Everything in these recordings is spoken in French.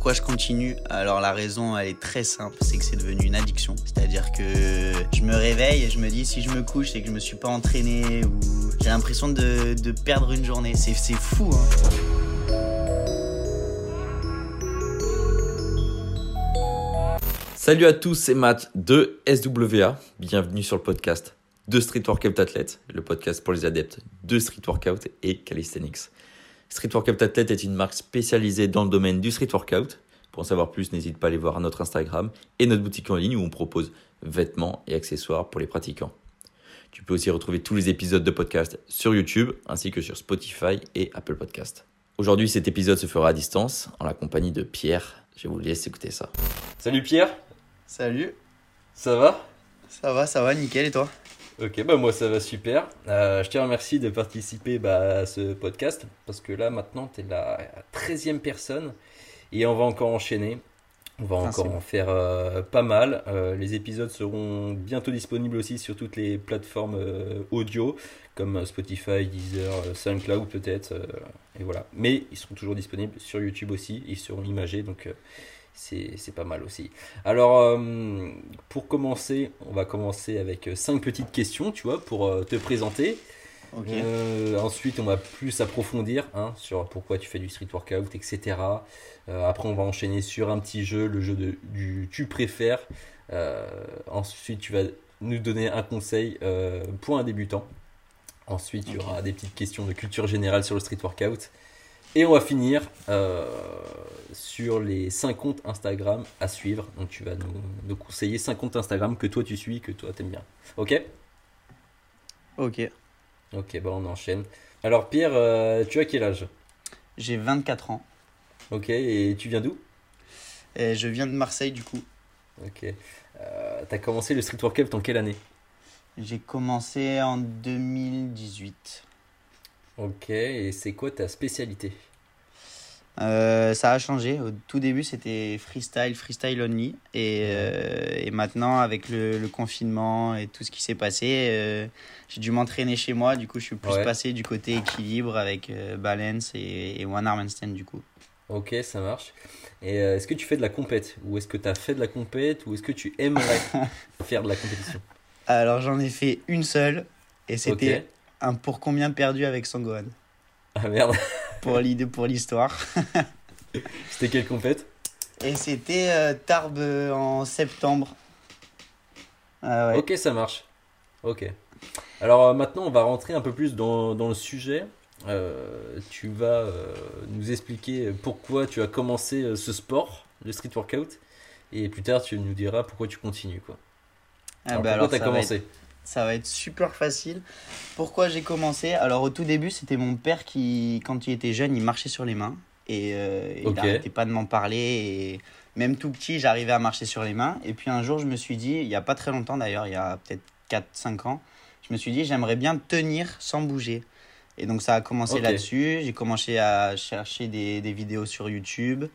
Pourquoi je continue Alors la raison elle est très simple, c'est que c'est devenu une addiction. C'est-à-dire que je me réveille et je me dis si je me couche et que je me suis pas entraîné ou j'ai l'impression de, de perdre une journée. C'est fou. Hein. Salut à tous, c'est Matt de SWA. Bienvenue sur le podcast de Street Workout Athlete, le podcast pour les adeptes de Street Workout et Calisthenics. Street Workout Athlete est une marque spécialisée dans le domaine du street workout. Pour en savoir plus, n'hésite pas à aller voir notre Instagram et notre boutique en ligne où on propose vêtements et accessoires pour les pratiquants. Tu peux aussi retrouver tous les épisodes de podcast sur YouTube ainsi que sur Spotify et Apple Podcast. Aujourd'hui, cet épisode se fera à distance en la compagnie de Pierre. Je vous laisse écouter ça. Salut Pierre, Salut, ça va? Ça va, ça va, nickel et toi? Ok, bah moi ça va super. Euh, je te remercie de participer bah, à ce podcast parce que là maintenant tu es la 13e personne et on va encore enchaîner. On va encore en faire euh, pas mal. Euh, les épisodes seront bientôt disponibles aussi sur toutes les plateformes audio comme Spotify, Deezer, SoundCloud peut-être. et voilà. Mais ils seront toujours disponibles sur YouTube aussi. Ils seront imagés donc c'est pas mal aussi. Alors, euh, pour commencer, on va commencer avec euh, cinq petites questions, tu vois, pour euh, te présenter. Euh, ensuite, on va plus approfondir hein, sur pourquoi tu fais du street workout, etc. Après, on va enchaîner sur un petit jeu, le jeu de, du tu préfères. Ensuite, tu vas nous donner un conseil pour un débutant. Ensuite, il y aura des petites questions de culture générale sur le street workout. Et on va finir euh, sur les 5 comptes Instagram à suivre. Donc tu vas nous, nous conseiller 5 comptes Instagram que toi tu suis, que toi t'aimes bien. Ok? Ok. Ok, bah on enchaîne. Alors Pierre, euh, tu as quel âge? J'ai 24 ans. Ok, et tu viens d'où? Et je viens de Marseille du coup. Ok. Euh, T'as commencé le street workout en quelle année? J'ai commencé en 2018. Ok, et c'est quoi ta spécialité? Euh, ça a changé. Au tout début, c'était freestyle, freestyle only. Et, euh, et maintenant, avec le, le confinement et tout ce qui s'est passé, euh, j'ai dû m'entraîner chez moi. Du coup, je suis plus Ouais. passé du côté équilibre avec balance et, et one arm handstand du coup. Ok, ça marche. Et est-ce que tu fais de la compète? Ou est-ce que tu as fait de la compète? Ou est-ce que tu aimerais faire de la compétition? Alors, j'en ai fait une seule. Et c'était. Un pour combien perdu avec Sangohan. Ah merde, Pour l'idée, pour l'histoire. c'était quelle compète Et c'était euh, Tarbes euh, en septembre. Ah ouais. Ok, ça marche. Ok. Alors euh, maintenant, on va rentrer un peu plus dans, dans le sujet. Euh, tu vas euh, nous expliquer pourquoi tu as commencé ce sport, le street workout. Et plus tard, tu nous diras pourquoi tu continues. Quoi. Ah Alors, bah pourquoi tu as commencé être- Ça va être super facile. Pourquoi j'ai commencé? Alors au tout début, c'était mon père qui, quand il était jeune, il marchait sur les mains. Et euh, il n'arrêtait pas de m'en parler. Et même tout petit, j'arrivais à marcher sur les mains. Et puis un jour, je me suis dit, il n'y a pas très longtemps d'ailleurs, il y a peut-être 4-5 ans, je me suis dit, j'aimerais bien tenir sans bouger. Et donc ça a commencé là-dessus. J'ai commencé à chercher des, des vidéos sur YouTube.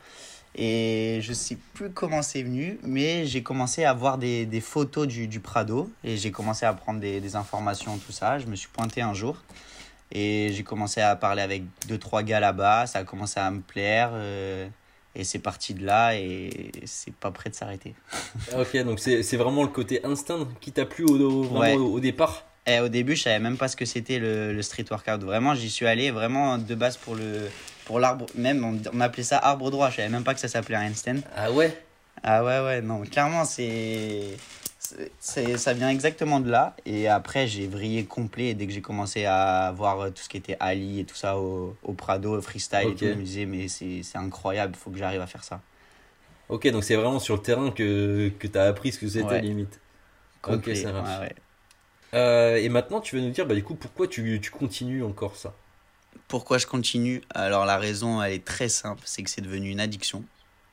Et je sais plus comment c'est venu, mais j'ai commencé à voir des, des photos du, du Prado et j'ai commencé à prendre des, des informations, tout ça. Je me suis pointé un jour et j'ai commencé à parler avec deux, trois gars là-bas. Ça a commencé à me plaire euh, et c'est parti de là et c'est pas prêt de s'arrêter. Ok, donc c'est vraiment le côté instinct qui t'a plu au, au- vraiment Ouais. au, au départ? Et au début, je savais même pas ce que c'était le, le street workout. Vraiment, j'y suis allé vraiment de base pour le pour l'arbre. Même on, on appelait ça arbre droit. Je savais même pas que ça s'appelait handstand. Ah ouais? Ah ouais, ouais, non, clairement, c'est. Ça vient exactement de là. Et après, j'ai vrillé complet. Et dès que j'ai commencé à voir tout ce qui était Ali et tout ça au, au Prado, au freestyle Ok. et tout, je me disais, mais c'est incroyable, il faut que j'arrive à faire ça. Ok, donc c'est vraiment sur le terrain que, que t'as appris ce que c'était Ouais. limite. Complet, Ok, ça marche. ouais, ouais. Euh, et maintenant, tu veux nous dire, bah, du coup, pourquoi tu, tu continues encore ça? Pourquoi je continue? Alors, la raison, elle est très simple c'est que c'est devenu une addiction.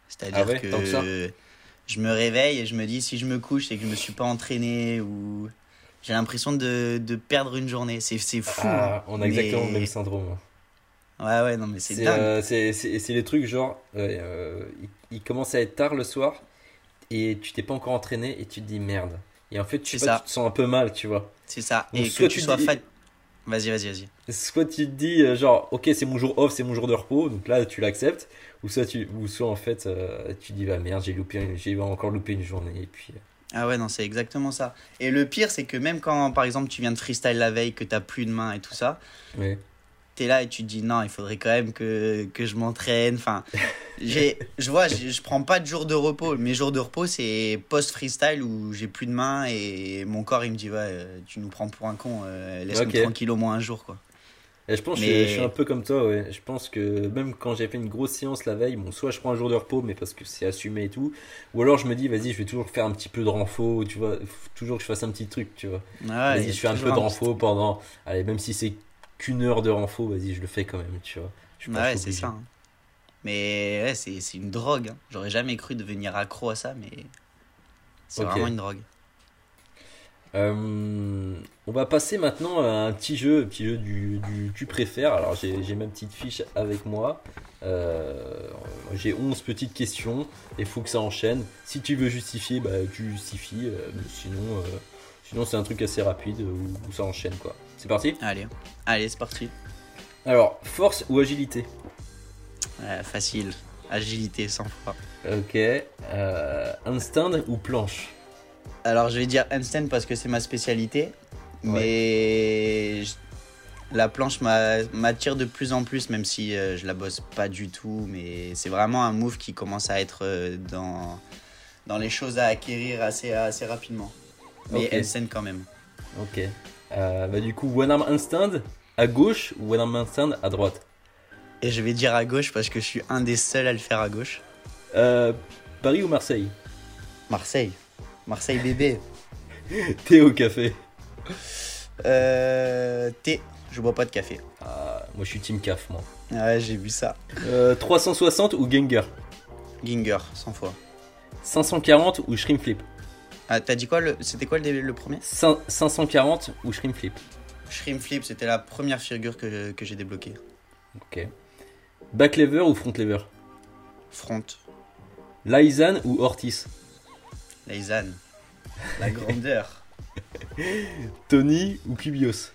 C'est-à-dire Ah ouais, que je me réveille et je me dis, si je me couche et que je me suis pas entraîné ou. J'ai l'impression de, de perdre une journée. C'est fou. Ah, hein. on a exactement le même syndrome. Ouais, ouais, non, mais c'est dingue. euh, c'est- les trucs genre, euh, il, il commence à être tard le soir et tu t'es pas encore entraîné et tu te dis merde. Et en fait, tu, C'est sais pas, ça. tu te sens un peu mal, tu vois. C'est ça. Donc, et que tu tu sois dis- fat- Vas-y, vas-y, vas-y. Soit tu te dis, euh, genre, ok, c'est mon jour off, c'est mon jour de repos, donc là, tu l'acceptes. Ou soit, tu, ou soit en fait, euh, tu dis, bah merde, j'ai loupé, j'ai encore loupé une journée. Et puis. euh, Ah ouais, non, c'est exactement ça. Et le pire, c'est que même quand, par exemple, tu viens de freestyle la veille, que t'as plus de main et tout ça, ouais. T'es là et tu te dis non, il faudrait quand même que, que je m'entraîne. Enfin, j'ai, je vois, je, prends pas de jours de repos. Mes jours de repos, c'est post-freestyle où j'ai plus de main et mon corps, il me dit ouais, euh, tu nous prends pour un con, euh, laisse-nous Ok. tranquille au moins un jour, quoi. Et je pense que Mais- je, je suis un peu comme toi, ouais. Je pense que même quand j'ai fait une grosse séance la veille, bon, soit je prends un jour de repos, mais parce que c'est assumé et tout, ou alors je me dis, vas-y, je vais toujours faire un petit peu de renfo, tu vois, faut toujours que je fasse un petit truc, tu vois. Ah ouais, vas-y, je fais un peu de petit- renfo pendant, allez, même si c'est qu'une heure de renfo, vas-y, je le fais quand même, tu vois. Je pas Ouais, c'est ça. hein. Mais ouais, c'est c'est une drogue. hein. J'aurais jamais cru devenir accro à ça, mais c'est vraiment une drogue. Euh, on va passer maintenant à un petit jeu, un petit jeu du, du tu préfères. Alors j'ai j'ai ma petite fiche avec moi. Euh, j'ai 11 petites questions et faut que ça enchaîne. Si tu veux justifier, bah, tu justifies. euh, sinon, euh, sinon c'est un truc assez rapide où, où ça enchaîne quoi. C'est parti Allez, allez, c'est parti. Alors, force ou agilité Ouais, facile. Agilité, 100 fois. Ok. Euh, instinct ou planche Alors, je vais dire handstand parce que c'est ma spécialité. Mais je- la planche m'a- m'attire de plus en plus, même si euh, je la bosse pas du tout. Mais c'est vraiment un move qui commence à être euh, dans, dans les choses à acquérir assez, assez rapidement. Mais Ok. handstand quand même. Ok. Euh, bah, du coup, one arm instinct à gauche ou one arm instinct à droite? Et je vais dire à gauche parce que je suis un des seuls à le faire à gauche. Euh, Paris ou Marseille? Marseille. Marseille bébé. Thé au café Euh, thé. Je bois pas de café. Ah, Moi je suis team caf moi. Ouais, j'ai vu ça. Euh, 360 ou Gengar Ginger, 100 fois. 540 ou Shrimpflip Ah, t'as dit quoi le... C'était quoi le, premier? Cin- 540 ou Shrimpflip Shrimp Flip, c'était la première figure que, que j'ai débloquée. Ok. Back lever ou front lever? Front. Lysan ou Ortiz? Laysan. La grandeur. Tony ou Cubios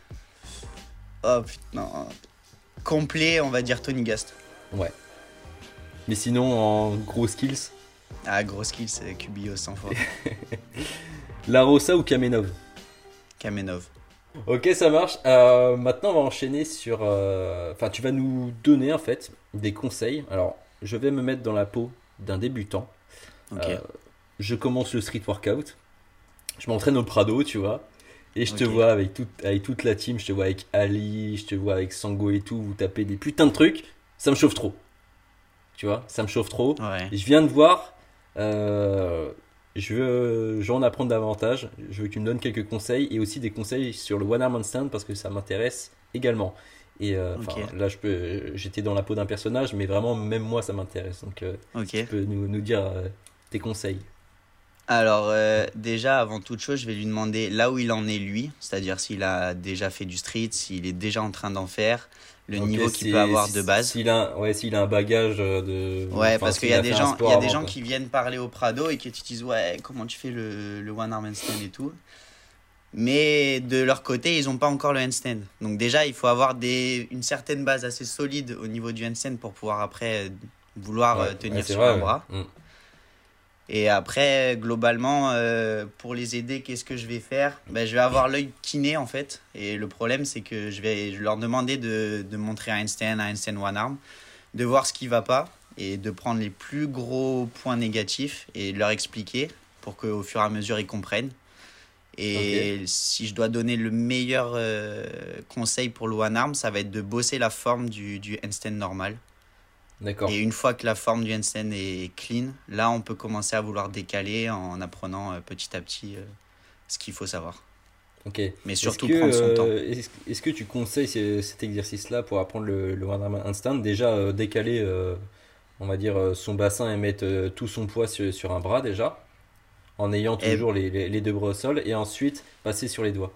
Oh putain. Complet, on va dire Tony Gast. Ouais. Mais sinon en gros skills? Ah, gros skill, c'est Cubio 100 fois. La Rosa ou Kamenov? Kamenov. Ok, ça marche. Euh, maintenant, on va enchaîner sur. euh, Enfin, tu vas nous donner en fait des conseils. Alors, je vais me mettre dans la peau d'un débutant. Ok. Euh, je commence le street workout. Je m'entraîne au Prado, tu vois. Et je te vois avec, toute avec toute la team. Je te vois avec Ali, je te vois avec Sango et tout. Vous tapez des putains de trucs. Ça me chauffe trop. Tu vois, ça me chauffe trop. Ouais. Je viens de voir. Euh, je veux, je veux en apprendre davantage. Je veux que tu me donnes quelques conseils et aussi des conseils sur le One Arm Handstand parce que ça m'intéresse également. Et euh, là, je peux, j'étais dans la peau d'un personnage, mais vraiment, même moi, ça m'intéresse. Donc, euh, tu peux nous, nous dire tes conseils. Alors, euh, déjà, avant toute chose, je vais lui demander là où il en est lui, c'est-à-dire s'il a déjà fait du street, s'il est déjà en train d'en faire, le niveau qu'il peut avoir de base. S'il a, ouais, s'il a un bagage euh, de. Ouais, enfin, parce qu'il y a a des gens, il y a des gens quoi. qui viennent parler au Prado et qui te disent ouais comment tu fais le, le one arm handstand et tout. Mais de leur côté, ils n'ont pas encore le handstand. Donc déjà, il faut avoir des, une certaine base assez solide au niveau du handstand pour pouvoir après euh, vouloir Ouais, tenir ouais, sur vrai, ouais. bras. Et après, globalement, euh, pour les aider, qu'est-ce que je vais faire? Ben, Je vais avoir l'œil kiné en fait. Et le problème, c'est que je vais je leur demander de, de montrer un handstand, un handstand one arm, de voir ce qui va pas et de prendre les plus gros points négatifs et de leur expliquer pour qu'au fur et à mesure ils comprennent. Et si je dois donner le meilleur euh, conseil pour le one arm, ça va être de bosser la forme du, du handstand normal. Et une fois que la forme du handstand est clean, là on peut commencer à vouloir décaler en apprenant euh, petit à petit euh, ce qu'il faut savoir. Ok. Mais surtout que, prendre son temps. euh, Est-ce est-ce que tu conseilles ce- cet exercice-là pour apprendre le, le One Instant Déjà, décaler, on va dire, son bassin et mettre tout son poids sur, sur un bras déjà, en ayant Et- toujours les, les- les deux bras au sol, et ensuite passer sur les doigts?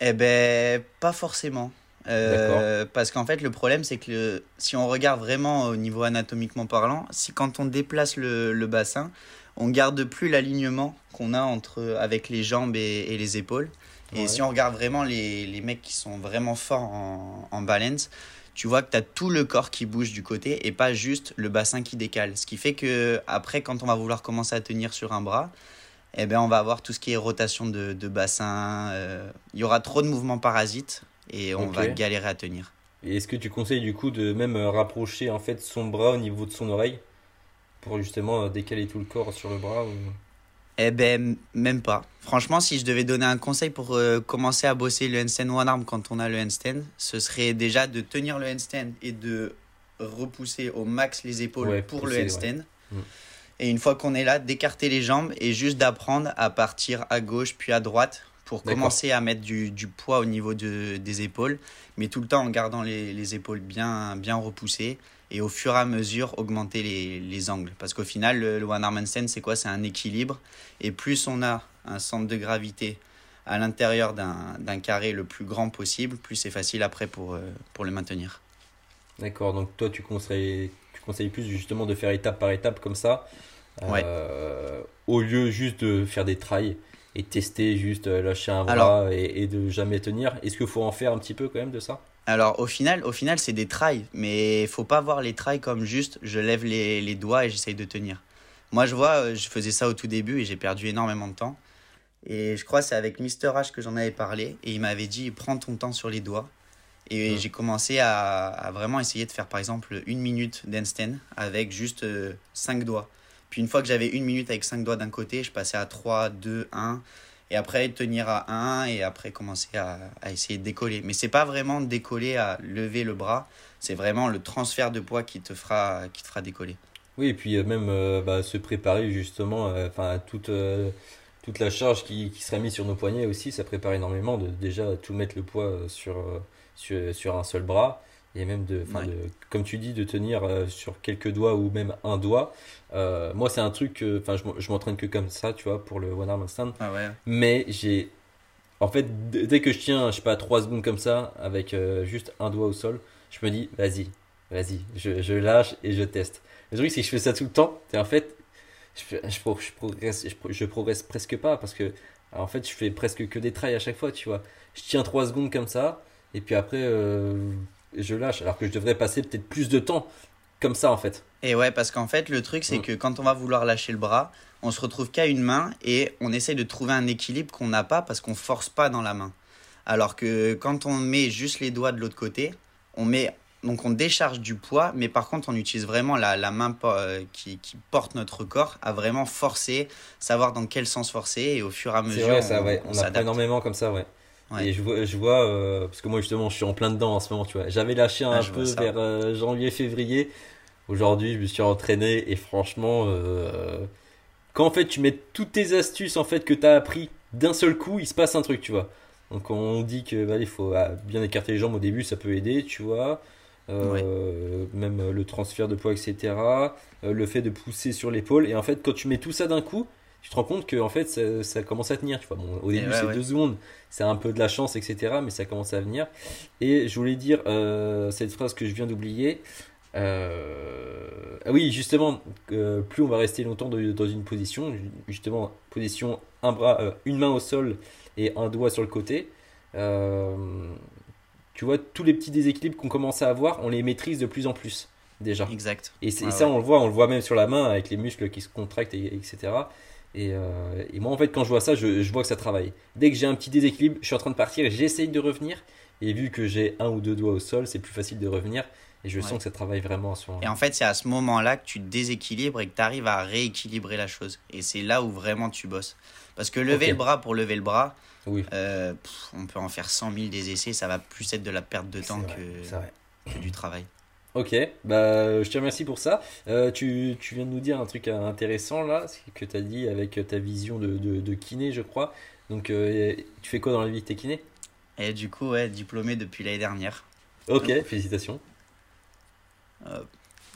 Eh ben, pas forcément. Euh, parce qu'en fait, le problème, c'est que le- si on regarde vraiment au niveau anatomiquement parlant, si quand on déplace le, le bassin, on garde plus l'alignement qu'on a entre, avec les jambes et, et les épaules. Et Ouais. si on regarde vraiment les, les mecs qui sont vraiment forts en, en balance, tu vois que tu as tout le corps qui bouge du côté et pas juste le bassin qui décale. Ce qui fait que après, quand on va vouloir commencer à tenir sur un bras, eh ben, on va avoir tout ce qui est rotation de, de bassin. euh, Il y aura trop de mouvements parasites et on va galérer à tenir. Et est-ce que tu conseilles du coup de même euh, rapprocher en fait son bras au niveau de son oreille pour justement euh, décaler tout le corps sur le bras ou... Eh ben, même pas. Franchement, si je devais donner un conseil pour euh, commencer à bosser le handstand one arm quand on a le handstand, ce serait déjà de tenir le handstand et de repousser au max les épaules Ouais, pour pousser, le handstand. Mm. Et une fois qu'on est là, d'écarter les jambes et juste d'apprendre à partir à gauche puis à droite pour commencer à mettre du, du poids au niveau de, des épaules, mais tout le temps en gardant les, les épaules bien, bien repoussées et au fur et à mesure augmenter les, les angles. Parce qu'au final, le, le one arm handstand, c'est quoi? C'est un équilibre. Et plus on a un centre de gravité à l'intérieur d'un d'un carré le plus grand possible, plus c'est facile après pour, euh, pour le maintenir. D'accord, donc toi tu conseilles, tu conseilles plus justement de faire étape par étape comme ça, Ouais. euh, au lieu juste de faire des trails et tester juste euh, lâcher un bras Alors- et, et de jamais tenir. Est-ce qu'il faut en faire un petit peu quand même de ça? Alors au final, au final c'est des trails, mais faut pas voir les trails comme juste je lève les, les doigts et j'essaye de tenir. Moi je vois, euh, je faisais ça au tout début et j'ai perdu énormément de temps. Et je crois c'est avec Mister H que j'en avais parlé et il m'avait dit prends ton temps sur les doigts. Et j'ai commencé à, à vraiment essayer de faire par exemple une minute d'handstand avec juste 5 doigts. Puis une fois que j'avais une minute avec 5 doigts d'un côté, je passais à 3, 2, 1. Et après tenir à 1 et après commencer à, à essayer de décoller. Mais c'est pas vraiment décoller à lever le bras, c'est vraiment le transfert de poids qui te fera, qui te fera décoller. Oui, et puis euh, même euh, bah, se préparer justement, euh, enfin toute, toute la charge qui, qui sera mise sur nos poignets aussi, ça prépare énormément de déjà tout mettre le poids sur, sur, sur un seul bras. Et même de, Ouais. de, comme tu dis, de tenir euh, sur quelques doigts ou même un doigt. Euh, moi, c'est un truc, enfin, je je m'entraîne que comme ça, tu vois, pour le one arm handstand. Ah ouais. Mais j'ai. En fait, dès que je tiens, je sais pas, 3 secondes comme ça, avec euh, juste un doigt au sol, je me dis, vas-y, vas-y, je, je lâche et je teste. Le truc, c'est que je fais ça tout le temps, et en fait, je, je, pro- je progresse, je, pro- je progresse presque pas, parce que, en fait, je fais presque que des trails à chaque fois, tu vois. Je tiens 3 secondes comme ça, et puis après, je lâche, alors que je devrais passer peut-être plus de temps comme ça, en fait. Et ouais, parce qu'en fait, le truc, c'est que quand on va vouloir lâcher le bras, on se retrouve qu'à une main et on essaye de trouver un équilibre qu'on n'a pas parce qu'on force pas dans la main. Alors que quand on met juste les doigts de l'autre côté, on met donc on décharge du poids, mais par contre on utilise vraiment la, la main euh, qui, qui porte notre corps à vraiment forcer, savoir dans quel sens forcer et au fur et à C'est mesure vrai, ça, ouais. on, On, apprend énormément comme ça, ouais. Ouais. Et je vois, je vois euh, parce que moi justement, je suis en plein dedans en ce moment, tu vois. J'avais lâché un Ah, peu vers euh, janvier, février. Aujourd'hui, je me suis entraîné et franchement, euh, quand en fait tu mets toutes tes astuces en fait que tu as appris d'un seul coup, il se passe un truc, tu vois. Donc on dit que bah, il faut ah, bien écarter les jambes au début, ça peut aider, tu vois. Même le transfert de poids, etc. Le fait de pousser sur l'épaule. Et en fait, quand tu mets tout ça d'un coup, tu te rends compte que en fait ça, ça commence à tenir. Tu vois. Bon, au début, ouais, c'est ouais. deux secondes, c'est un peu de la chance, etc. Mais ça commence à venir. Et je voulais dire euh, cette phrase que je viens d'oublier. Euh, ah oui, justement, euh, plus on va rester longtemps de- dans une position, justement, position un bras, euh, une main au sol et un doigt sur le côté. tu vois, tous les petits déséquilibres qu'on commence à avoir, on les maîtrise de plus en plus déjà. Exact. Et, ça, ouais. on le voit, on le voit même sur la main avec les muscles qui se contractent, et, etc. Et, euh, et moi, en fait, quand je vois ça, je, je vois que ça travaille. Dès que j'ai un petit déséquilibre, je suis en train de partir, j'essaye de revenir. Et vu que j'ai un ou deux doigts au sol, c'est plus facile de revenir. Et je Ouais. sens que ça travaille vraiment à ce moment Et en fait, c'est à ce moment-là que tu te déséquilibres et que tu arrives à rééquilibrer la chose. Et c'est là où vraiment tu bosses. Parce que lever le bras pour lever le bras, Oui, euh, pff, on peut en faire 100 000 des essais, ça va plus être de la perte de temps que du travail. Ok, bah, je te remercie pour ça. Euh, tu, tu viens de nous dire un truc intéressant là, c'est que tu as dit avec ta vision de, de, de kiné, je crois. Donc, euh, tu fais quoi dans la vie T'es kiné Et du coup, ouais, diplômé depuis l'année dernière. Ok, félicitations.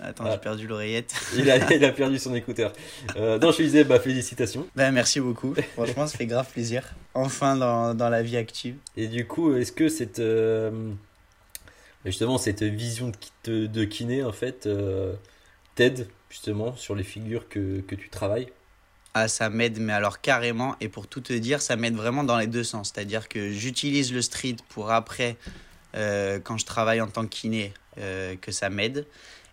Attends, Ah. j'ai perdu l'oreillette. Il a, il a perdu son écouteur. Euh, non, je disais, bah, félicitations. Ben, merci beaucoup. Franchement, ça fait grave plaisir. Enfin, dans, dans la vie active. Et du coup, est-ce que cette, euh, Justement, cette vision de, kiné, en fait, euh, t'aide justement sur les figures que, que tu travailles? Ah, ça m'aide, mais alors carrément. Et pour tout te dire, ça m'aide vraiment dans les deux sens. C'est-à-dire que j'utilise le street pour après, euh, quand je travaille en tant que kiné, euh, que ça m'aide.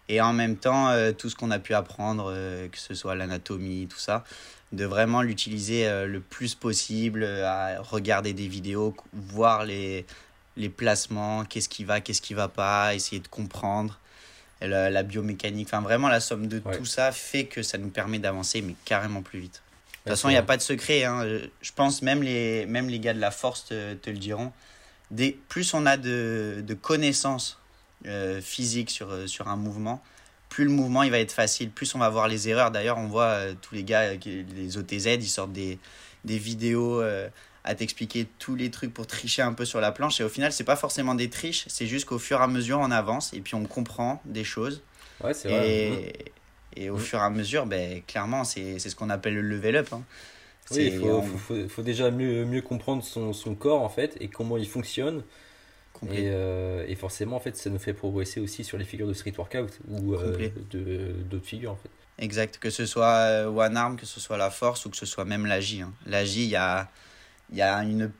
Et en même temps, tout ce qu'on a pu apprendre, que ce soit l'anatomie, tout ça, de vraiment l'utiliser le plus possible, à regarder des vidéos, voir les, les placements, qu'est-ce qui va, qu'est-ce qui va pas, essayer de comprendre la, biomécanique, enfin vraiment la somme de tout ça fait que ça nous permet d'avancer, mais carrément plus vite. De toute façon, il n'y a pas de secret. Hein. Je pense même les, même les gars de la force te, te le diront. Des, plus on a de, de connaissances euh, physiques sur, euh, sur un mouvement, plus le mouvement il va être facile, plus on va voir les erreurs. D'ailleurs, on voit euh, tous les gars, les OTZ, ils sortent des, des vidéos à t'expliquer tous les trucs pour tricher un peu sur la planche. Et au final, c'est pas forcément des triches, c'est juste qu'au fur et à mesure, on avance et puis on comprend des choses. Ouais, c'est vrai. Et, et au fur et à mesure, ben, clairement, c'est ce qu'on appelle le level up. Hein. Oui, il faut, faut, faut, déjà mieux, mieux comprendre son, son, corps en fait et comment il fonctionne. Et, euh, et, forcément, en fait, ça nous fait progresser aussi sur les figures de street workout ou euh, d'autres figures en fait. Exact, que ce soit euh, one arm, que ce soit la force ou que ce soit même la J. Hein. La J, il y a il y a une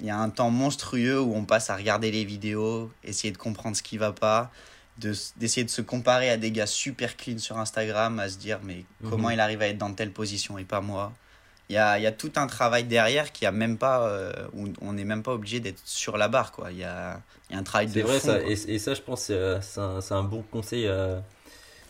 il y a un temps monstrueux où on passe à regarder les vidéos, essayer de comprendre ce qui va pas, d'essayer de, se comparer à des gars super clean sur Instagram, à se dire mais mhm. comment il arrive à être dans telle position et pas moi. Il y a, y a tout un travail derrière qui a même pas, euh, où on n'est même pas obligé d'être sur la barre quoi. Il y a, y a un travail de C'est vrai ça, et, et, ça je pense c'est un, un, bon conseil, un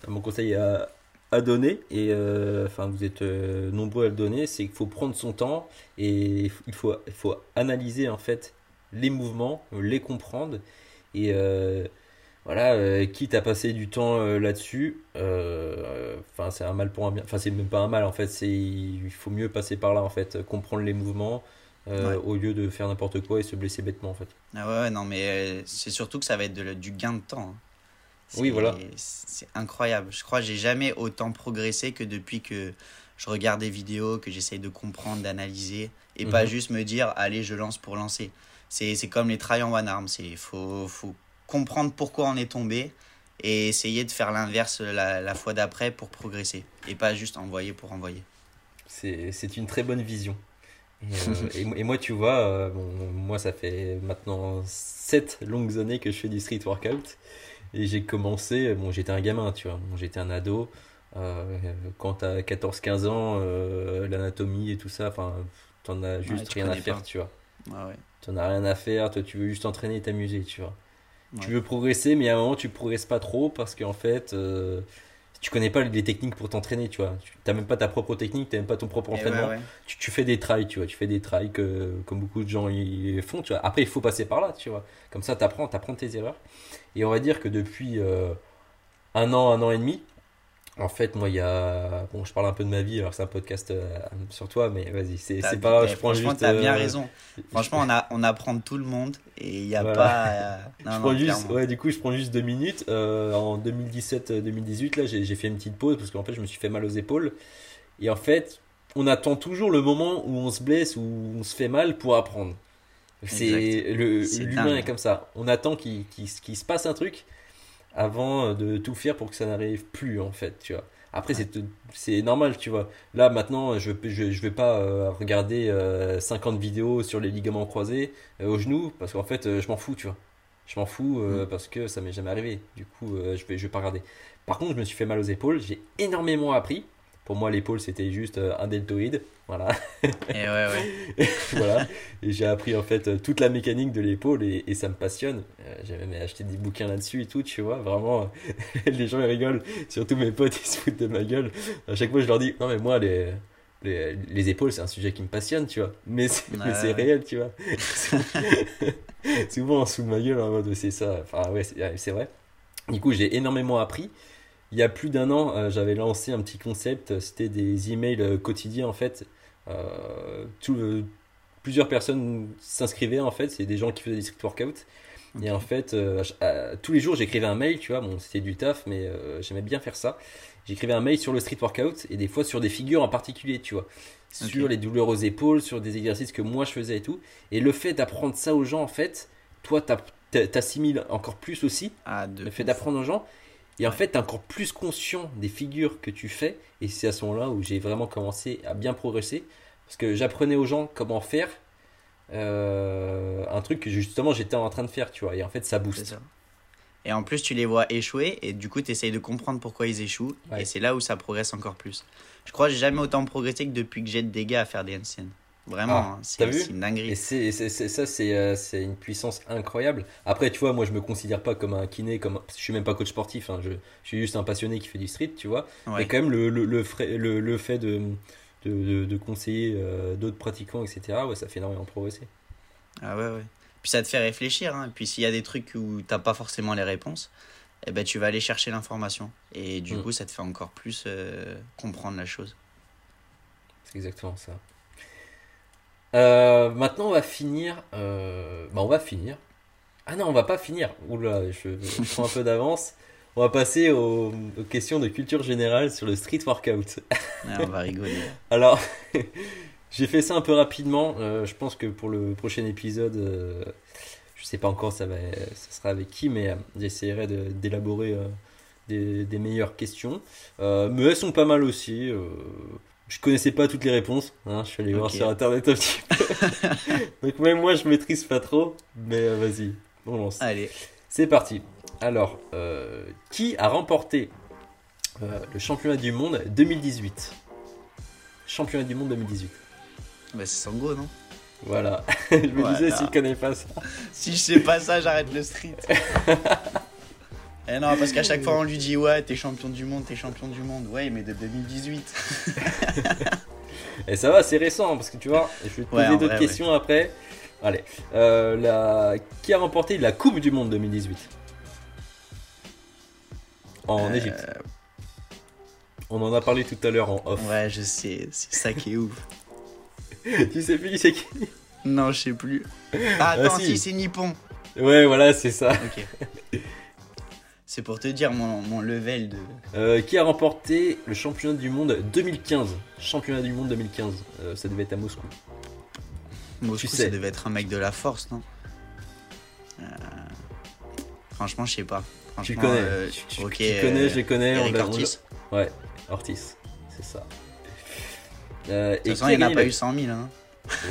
bon conseil à, à donner, et euh, enfin vous êtes euh, nombreux à le donner, c'est qu'il faut prendre son temps et il faut, il faut analyser en fait les mouvements, les comprendre et euh, voilà, quitte à passer du temps là-dessus, enfin c'est un mal pour un bien, enfin c'est même pas un mal en fait, c'est il faut mieux passer par là en fait, comprendre les mouvements. au lieu de faire n'importe quoi et se blesser bêtement en fait. Ah ouais, non mais c'est surtout que ça va être de, du gain de temps. Hein. Oui, voilà. C'est incroyable. Je crois que j'ai jamais autant progressé que depuis que je regarde des vidéos, que j'essaye de comprendre, d'analyser, et pas mhm. juste me dire, allez, je lance pour lancer. C'est comme les trails en one arm. Il faut, faut comprendre pourquoi on est tombé et essayer de faire l'inverse la, la, fois d'après pour progresser, et pas juste envoyer pour envoyer. C'est une très bonne vision. Et, euh, et, moi, tu vois, euh, bon, moi, ça fait maintenant 7 longues années que je fais du street workout. Et j'ai commencé, bon, j'étais un gamin, tu vois, bon, j'étais un ado. Euh, quand t'as 14-15 ans, euh, l'anatomie et tout ça, enfin, t'en as juste rien à faire, tu vois. Ouais. T'en as rien à faire, toi tu veux juste t'entraîner et t'amuser, tu vois. Tu veux progresser, mais à un moment tu progresses pas trop parce qu'en fait, euh, tu connais pas les techniques pour t'entraîner, tu vois. Tu n'as même pas ta propre technique, tu même pas ton propre eh entraînement. Tu, tu, fais des trails, tu vois. Tu fais des trails que, comme beaucoup de gens y font, tu vois. Après, il faut passer par là, tu vois. Comme ça, tu apprends, apprends tes erreurs. Et on va dire que depuis euh, un an, un an et demi, en fait, moi, il y a. Bon, je parle un peu de ma vie, alors c'est un podcast euh, sur toi, mais vas-y, c'est pas. Je prends juste. T'as bien euh, raison. Franchement, on, a, on apprend de tout le monde et il n'y a pas. Euh, non, je prends juste, ouais, du coup, je prends juste deux minutes. en 2017-2018, là, j'ai fait une petite pause parce qu'en fait, je me suis fait mal aux épaules. Et en fait, on attend toujours le moment où on se blesse, où on se fait mal pour apprendre. C'est l'humain est comme ça. On attend qu'il se passe un truc avant euh, de tout faire pour que ça n'arrive plus en fait tu vois. Après c'est normal tu vois. Là maintenant je je, je vais pas euh, regarder 50 euh, vidéos sur les ligaments croisés au genou parce qu'en fait je m'en fous tu vois. Je m'en fous mm. parce que ça m'est jamais arrivé. Du coup je vais je vais pas regarder. Par contre je me suis fait mal aux épaules. J'ai énormément appris pour moi, l'épaule, c'était juste euh, un deltoïde. Voilà. Et ouais, ouais. voilà. Et j'ai appris en fait toute la mécanique de l'épaule et, et, ça me passionne. Euh, j'ai même acheté des bouquins là-dessus et tout, tu vois. Vraiment, les gens ils rigolent. Surtout mes potes, ils se foutent de ma gueule. À chaque fois, je leur dis Non, mais moi, les, les, les épaules, c'est un sujet qui me passionne, tu vois. Mais c'est réel, tu vois. Souvent, on se fout de ma gueule en mode C'est ça. Enfin, ouais, c'est vrai. Du coup, j'ai énormément appris il y a plus d'un an, euh, j'avais lancé un petit concept, c'était des emails euh, quotidiens en fait. Euh, plusieurs personnes s'inscrivaient en fait, c'est des gens qui faisaient des street workouts. Et en fait, tous les jours, j'écrivais un mail, tu vois, bon, c'était du taf, mais j'aimais bien faire ça. J'écrivais un mail sur le street workout et des fois sur des figures en particulier, tu vois. Sur les douleurs aux épaules, sur des exercices que moi je faisais et tout. Et le fait d'apprendre ça aux gens, en fait, toi, t'a- t'assimiles encore plus aussi Ah, le fait d'apprendre aux gens. Et en fait, t'es encore plus conscient des figures que tu fais. Et c'est à ce moment-là où j'ai vraiment commencé à bien progresser. Parce que j'apprenais aux gens comment faire euh, un truc que justement j'étais en train de faire, tu vois. Et en fait, ça booste. ça. Et en plus, tu les vois échouer et du coup, tu essayes de comprendre pourquoi ils échouent. Ouais. Et c'est là où ça progresse encore plus. Je crois que j'ai jamais autant progressé que depuis que j'aide des gars à faire des handstands. Vraiment, Ah, hein, c'est une dinguerie. Et ça, c'est, euh, une puissance incroyable. Après, tu vois, moi, je me considère pas comme un kiné, comme, je suis même pas coach sportif. hein. Je, je suis juste un passionné qui fait du street, tu vois. Mais quand même, le, le, le, frais- le, le fait de, de, de, de conseiller euh, d'autres pratiquants, etc., ouais, ça fait énormément progresser. Ah ouais, ouais. Puis ça te fait réfléchir. Hein. Puis s'il y a des trucs où t'as pas forcément les réponses, eh ben, tu vas aller chercher l'information. Et du Mm. coup, ça te fait encore plus euh, comprendre la chose. C'est exactement ça. Euh, maintenant, on va finir. euh, bah, on va finir. Ah non, on va pas finir. Oula, je, je prends un peu d'avance. On va passer aux, aux questions de culture générale sur le street workout. Ah, on va rigoler. Alors, j'ai fait ça un peu rapidement. Euh, je pense que pour le prochain épisode, euh, je sais pas encore ça, va, ça sera avec qui, mais j'essaierai d'élaborer des, des meilleures questions. Mais elles sont pas mal aussi. Je connaissais pas toutes les réponses. hein, je suis allé voir sur internet un petit peu. Donc, même moi, je maîtrise pas trop. Mais euh, vas-y, on lance. Allez. C'est parti. Alors, euh, qui a remporté euh, le championnat du monde 2018 Championnat du monde 2018. Bah, c'est Sango, non? Voilà. je me Voilà. disais s'il connaît pas ça. Si je sais pas ça, j'arrête le street. Eh non, parce qu'à chaque fois on lui dit ouais, t'es champion du monde, t'es champion du monde. Ouais, mais de 2018. Et ça va, c'est récent parce que tu vois, je vais te poser d'autres questions après. Allez, Euh, la... qui a remporté la Coupe du Monde 2018 En Euh, Égypte. On en a parlé tout à l'heure en off. Ouais, je sais, c'est ça qui est ouf. tu sais plus c'est qui? Non, je sais plus. Ah, attends, Ah, si. si, c'est Nippon. Ouais, voilà, c'est ça. Ok. C'est pour te dire mon, mon level de. Euh, qui a remporté le championnat du monde 2015 Championnat du monde 2015. Euh, ça devait être à Moscou. Moscou, sais. ça devait être un mec de la force, non? Euh, Franchement, je sais pas. Tu connais. euh, tu, tu- ok, tu connais, je les connais. on Eric on Ortiz. Ouais, Ortiz. C'est ça. De toute façon, il n'y en a pas eu 100 000. Hein.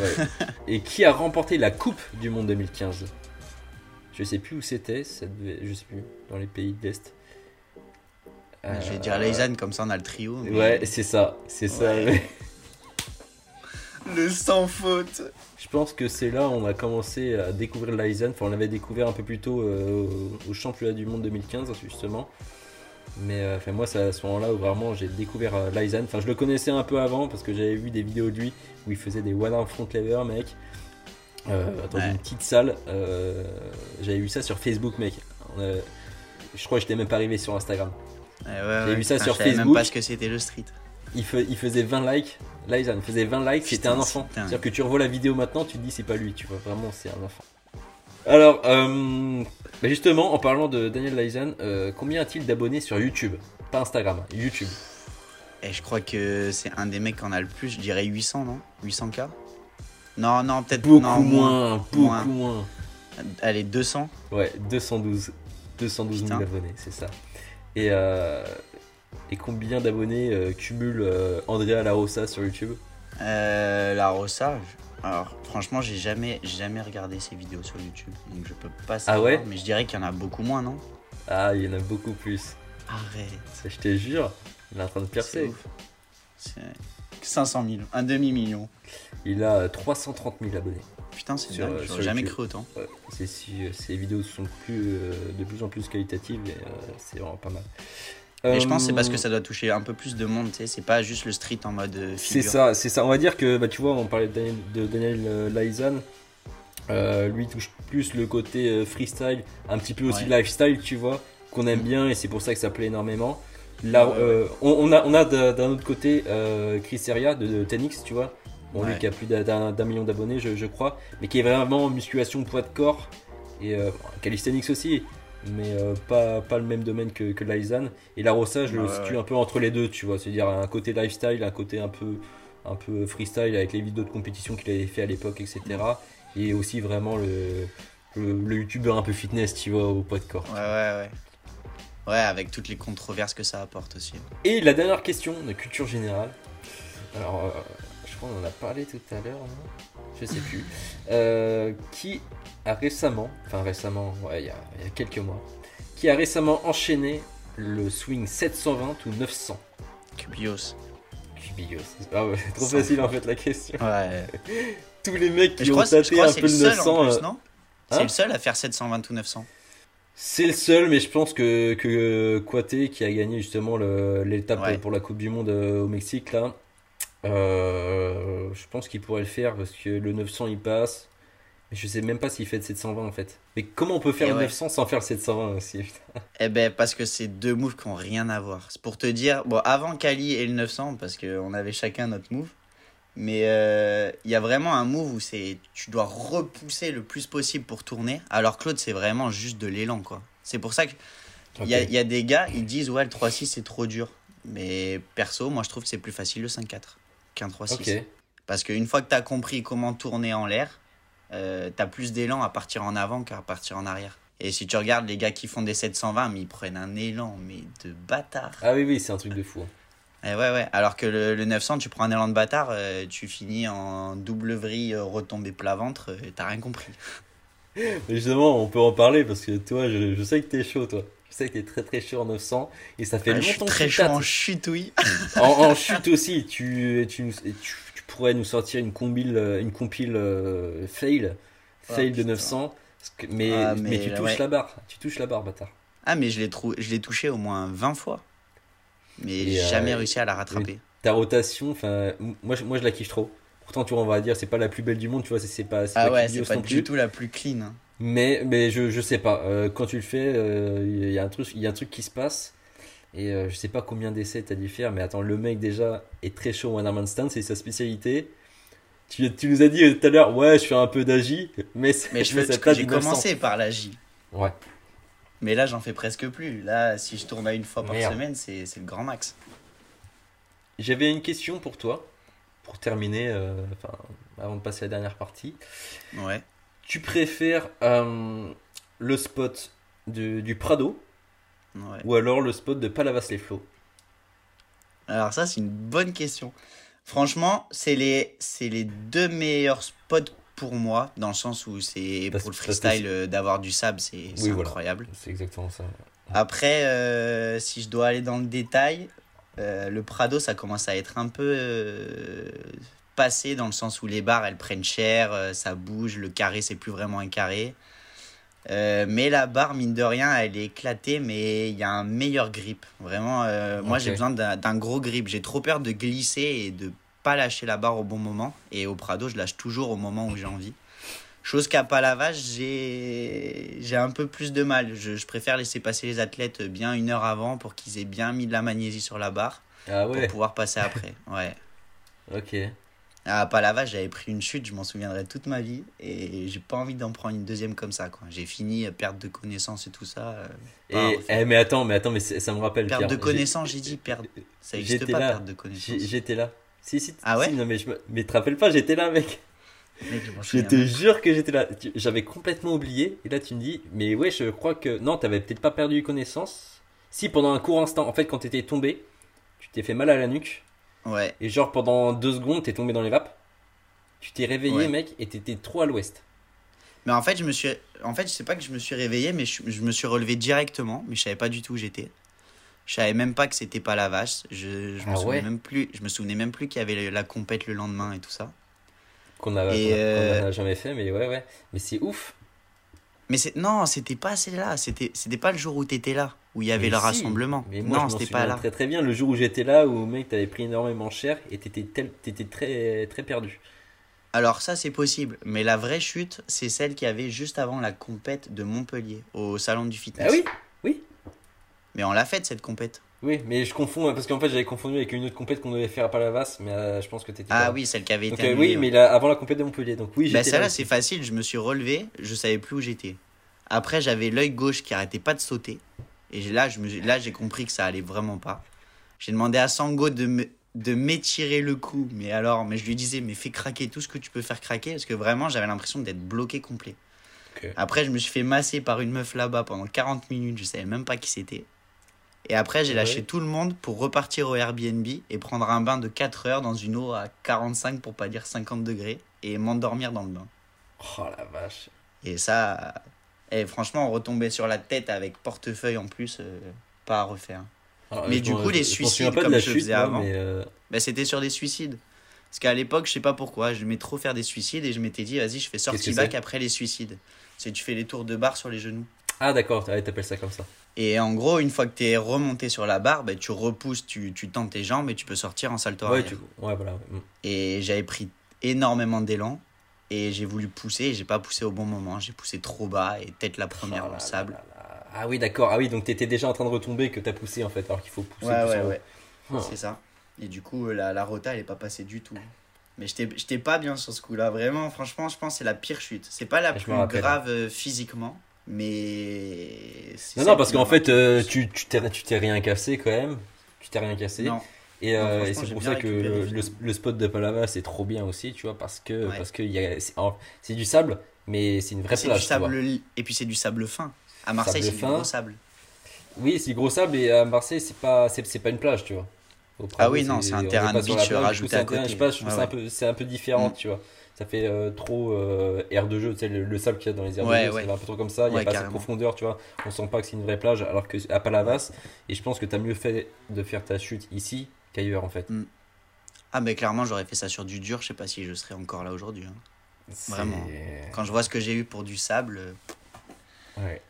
Ouais. et qui a remporté la Coupe du Monde 2015 Je sais plus où c'était, ça devait, je sais plus, dans les pays de l'Est. Je vais Euh, dire Leizan, comme ça on a le trio. mais- Ouais, c'est ça, c'est ça. Le sans faute. Je pense que c'est là où on a commencé à découvrir l'Aizen. Enfin, on l'avait découvert un peu plus tôt euh, au- au championnat du monde 2015, justement. Mais euh, enfin, moi, c'est à ce moment-là où vraiment j'ai découvert euh. Enfin, je le connaissais un peu avant parce que j'avais vu des vidéos de lui où il faisait des one arm front lever, mec. Euh, dans Ouais. une petite salle. Euh, j'avais vu ça sur Facebook, mec. A- je crois que j'étais même pas arrivé sur Instagram. Ouais, J'ai ouais. vu ça sur je savais même Facebook. pas ce que c'était le street. Il, fe- il faisait 20 likes. L'Aizen faisait 20 likes. C'était un enfant. C'est-à-dire que tu revois la vidéo maintenant, tu te dis c'est pas lui. Tu vois, vraiment, c'est un enfant. Alors, euh, bah justement, en parlant de Daniel Lysen, euh, combien a-t-il d'abonnés sur YouTube? Pas Instagram, YouTube. Et je crois que c'est un des mecs qui en a le plus, je dirais 800, non? 800K Non, non, peut-être Beaucoup non, moins, beaucoup Moins. moins. Allez, 200 Ouais, 212. 212 000 Putain. abonnés, c'est ça. Et, euh, et combien d'abonnés euh, cumule euh, Andrea Larossa sur YouTube? Euh, La Rossa, alors franchement, j'ai jamais, jamais regardé ses vidéos sur YouTube, donc je peux pas savoir. Ah ouais? Mais je dirais qu'il y en a beaucoup moins, non? Ah, il y en a beaucoup plus. Arrête. Ça, je te jure, il est en train de percer. C'est 500 000, un demi-million. Il a 330 000 abonnés. Putain, c'est dingue, euh, j'aurais jamais cru autant. Ouais, c'est si euh, ces vidéos sont plus, euh, de plus en plus qualitatives et euh, c'est vraiment pas mal. Et je pense que c'est parce Euh, que ça doit toucher un peu plus de monde, tu sais, c'est pas juste le street en mode euh, C'est ça, c'est ça. On va dire que, bah, tu vois, on parlait de Daniel, de Daniel euh, Laizan. Euh, lui touche plus le côté euh, freestyle, un petit peu aussi Ouais. lifestyle, tu vois, qu'on aime bien et c'est pour ça que ça plaît énormément. Là, euh, on, on a, on a d'un autre côté euh, Chris Seria de, de Tenix, tu vois. Bon, lui qui a plus d'un- million d'abonnés, je, je crois, mais qui est vraiment en musculation poids de corps et euh, calisthenics aussi, mais euh, pas, pas le même domaine que, que Laizan. Et la Rossa, je le Ouais, situe ouais. un peu entre les deux, tu vois, c'est-à-dire un côté lifestyle, un côté un peu, un peu freestyle avec les vidéos de compétition qu'il avait fait à l'époque, etc. Et aussi vraiment le, le, le youtubeur un peu fitness, tu vois, au poids de corps. Ouais, ouais, ouais. Ouais, avec toutes les controverses que ça apporte aussi. Et la dernière question de culture générale. Alors, euh, je crois qu'on en a parlé tout à l'heure, non? Je sais plus. Euh, qui a récemment, enfin récemment, ouais, il y a, il y a quelques mois, qui a récemment enchaîné le swing 720 ou 900 Cubios. Cubillos. Ah ouais, trop facile en fait la question. Ouais. Tous les mecs qui je ont crois, je tâté crois un peu le le seul 900. en plus, euh, non? hein? C'est le seul à faire 720 ou 900. C'est le seul, mais je pense que, que qui a gagné justement l'étape Ouais. pour la Coupe du Monde euh, au Mexique, là, euh, je pense qu'il pourrait le faire parce que le 900 il passe. Mais je sais même pas s'il fait le 720 en fait. Mais comment on peut faire Et le ouais. 900 sans faire le 720 aussi Eh ben, parce que c'est deux moves qui ont rien à voir. C'est pour te dire, bon, avant Kali et le 900, parce qu'on avait chacun notre move, mais euh, il y a vraiment un move où c'est tu dois repousser le plus possible pour tourner, alors que l'autre, c'est vraiment juste de l'élan, quoi. C'est pour ça que il y, a, y des gars, ils disent, ouais, le 3-6, c'est trop dur. Mais perso, moi, je trouve que c'est plus facile le 5-4 qu'un 3-6. Ok. Parce qu'une fois que tu as compris comment tourner en l'air, euh, tu as plus d'élan à partir en avant qu'à partir en arrière. Et si tu regardes les gars qui font des 720, mais ils prennent un élan, mais de bâtard. Ah oui, oui, c'est un truc de fou. Et ouais, ouais. Alors que le, le 900, tu prends un élan de bâtard, euh, tu finis en double vrille, euh, retombée plat ventre, euh, t'as rien compris. Mais justement, on peut en parler parce que toi, je, je sais que t'es chaud, toi. Je sais que t'es très très chaud en 900 et ça fait Ouais, je suis longtemps que très chaud en chute, oui. en, en chute aussi, tu, tu, tu, tu pourrais nous sortir une compile, une compile euh, fail, Ah, fail de putain. 900. parce que- mais, Ah, mais, mais tu touches ouais. la barre, tu touches la barre, bâtard. Ah, mais je l'ai trou- je l'ai touché au moins 20 fois. Mais j'ai jamais euh, réussi à la rattraper. Ta rotation, enfin, moi, je- moi je la kiffe trop. Pourtant, tu vois, on va dire, c'est pas la plus belle du monde, tu vois, c'est- pas, Ah pas ouais, c'est pas du plus. tout la plus clean. hein. Mais, mais je, je sais pas, euh, quand tu le fais, euh, il y, a un truc, y a un truc qui se passe. Et euh, je sais pas combien d'essais t'as dû faire, mais attends, le mec déjà est très chaud au One Stand, c'est sa spécialité. Tu, tu nous as dit euh, tout à l'heure, ouais, je fais un peu d'agi, mais, Mais je ça passe j'ai du 900. commencé par la J. Ouais. Mais là, j'en fais presque plus. Là, si je tourne à une fois par Merde. semaine, c'est le grand max. J'avais une question pour toi, pour terminer, euh, enfin, avant de passer à la dernière partie. Ouais. Tu préfères euh, le spot de- du Prado ouais. ou alors le spot de Palavas-les-Flots Alors ça, c'est une bonne question. Franchement, c'est les, c'est les deux meilleurs spots pour moi, dans le sens où c'est pour le freestyle euh, d'avoir du sable, c'est voilà. incroyable. C'est exactement ça. Après, euh, si je dois aller dans le détail, euh, le Prado, ça commence à être un peu passé dans le sens où les barres, elles prennent cher, ça bouge, le carré, c'est plus vraiment un carré. Mais la barre, mine de rien, elle est éclatée, mais il y a un meilleur grip. Vraiment, moi, j'ai besoin d'un d'un gros grip. J'ai trop peur de glisser et de pas lâcher la barre au bon moment. Et au Prado, je lâche toujours au moment où j'ai envie. Chose qu'à Palavage, j'ai j'ai un peu plus de mal. Je, je préfère laisser passer les athlètes bien une heure avant pour qu'ils aient bien mis de la magnésie sur la barre Ah ouais, pour pouvoir passer après. Ouais. ok. À Palavage, j'avais pris une chute, je m'en souviendrai toute ma vie et j'ai pas envie d'en prendre une deuxième comme ça. quoi. J'ai fini euh, perte de connaissance et tout ça. euh, Et, eh, mais attends, mais attends, mais ça me rappelle. perte Pierre. de connaissance, j'ai dit perte. Ça n'existe pas, là. perte de connaissance. J'étais là. Si, si, Ah ouais si, non, mais, je me... mais te rappelles pas, j'étais là, mec. Mec, je te jure que j'étais là. J'avais complètement oublié. Et là, tu me dis, mais ouais, je crois que. Non, t'avais peut-être pas perdu connaissance. Si, pendant un court instant, en fait, quand t'étais tombé, tu t'es fait mal à la nuque. Ouais, Et genre, pendant deux secondes, t'es tombé dans les vapes. Tu t'es réveillé, Ouais. mec, et t'étais trop à l'ouest. mais en fait, je me suis, en fait, je sais pas que je me suis réveillé, mais je, je me suis relevé directement, mais je savais pas du tout où j'étais. Je savais même pas que c'était pas la vache. Je, je me Ah souvenais ouais même plus. Je me souvenais même plus qu'il y avait la compète le lendemain et tout ça. Qu'on a, Et qu'on a- euh, jamais fait, mais ouais, ouais. Mais c'est ouf. Mais c'est non, c'était pas celle-là. C'était c'était pas le jour où t'étais là, où il y avait Mais le si. rassemblement. Mais moi, non, c'était pas là. très très bien. Le jour où j'étais là, où mec, t'avais pris énormément cher et t'étais tel- t'étais très très perdu. Alors ça, c'est possible. Mais la vraie chute, c'est celle qu'il y avait juste avant la compète de Montpellier, au salon du fitness. Ah oui, Mais on l'a faite cette compète. oui. Mais je confonds hein, parce qu'en fait, j'avais confondu avec une autre compète qu'on devait faire à Palavas, mais euh, je pense que t'étais. Ah pas- oui, celle qui avait Donc été. euh, annulée, oui, ouais. mais là, avant la compète de Montpellier. Donc oui, Bah celle-là là. c'est facile, je me suis relevé, je savais plus où j'étais. Après j'avais l'œil gauche qui arrêtait pas de sauter. Et là me, j'ai compris que ça allait vraiment pas. J'ai demandé à Sango de me, de m'étirer le cou, mais alors mais je lui disais mais fais craquer tout ce que tu peux faire craquer parce que vraiment j'avais l'impression d'être bloqué complet. Après, je me suis fait masser par une meuf là-bas pendant 40 minutes, je savais même pas qui c'était. Et après, j'ai Ouais. lâché tout le monde pour repartir au Airbnb et prendre un bain de 4 heures dans une eau à 45 pour pas dire 50 degrés et m'endormir dans le bain. Oh la vache. Et ça, et franchement, retomber sur la tête avec portefeuille en plus, euh, pas à refaire. Alors, Mais du coup, les suicides, comme je chute, faisais moi, avant. euh, Ben, c'était sur des suicides. Parce qu'à l'époque, je sais pas pourquoi, je m'aimais trop faire des suicides et je m'étais dit, vas-y, je fais sortie c'est après les suicides. C'est tu fais les tours de barre sur les genoux. Ah d'accord, t'appelles ça comme ça. Et en gros, une fois que tu es remonté sur la barre, ben, tu repousses, tu, tu tends tes jambes et tu peux sortir en salto Ouais, arrière. tu... ouais, voilà. Mm. Et j'avais pris énormément d'élan et j'ai voulu pousser et j'ai pas poussé au bon moment. J'ai poussé trop bas et tête la première Oh dans le sable. là là. Ah oui, d'accord. Ah oui, donc t'étais déjà en train de retomber que t'as poussé en fait, alors qu'il faut pousser Ouais, ouais, ouais. Oh. C'est ça. Et du coup, la, la rota, elle est pas passée du tout. Mais j'étais j'étais pas bien sur ce coup-là. Vraiment, franchement, je pense que c'est la pire chute. C'est pas la Je plus grave euh, physiquement, mais. Non, non, parce qu'en fait, euh, tu tu t'es tu t'es rien cassé quand même. Tu t'es rien cassé. Non. Et, euh, et c'est pour ça que le, spot de Palavas c'est trop bien aussi, tu vois, parce que Ouais. parce que c'est du sable, mais c'est une vraie plage, du sable et puis c'est du sable fin. À Marseille, Sable c'est du gros sable. Oui, c'est du gros sable et à Marseille, c'est pas c'est c'est pas une plage, tu vois. Prado, Ah oui, non, c'est un terrain de beach rajouté c'est un à côté. Je sais pas, je trouve c'est un peu différent, Mm. tu vois. Ça fait euh, trop euh, air de jeu, tu sais, le, le sable qu'il y a dans les airs Ouais, de jeu, ouais. c'est un peu trop comme ça, il y a pas assez de profondeur, tu vois. On sent pas que c'est une vraie plage, alors que à Palavas, et je pense que t'as mieux fait de faire ta chute ici qu'ailleurs en fait. Ah, mais clairement, j'aurais fait ça sur du dur. Je sais pas si je serais encore là aujourd'hui. hein. Vraiment. Quand je vois ce que j'ai eu pour du sable. euh, Ouais.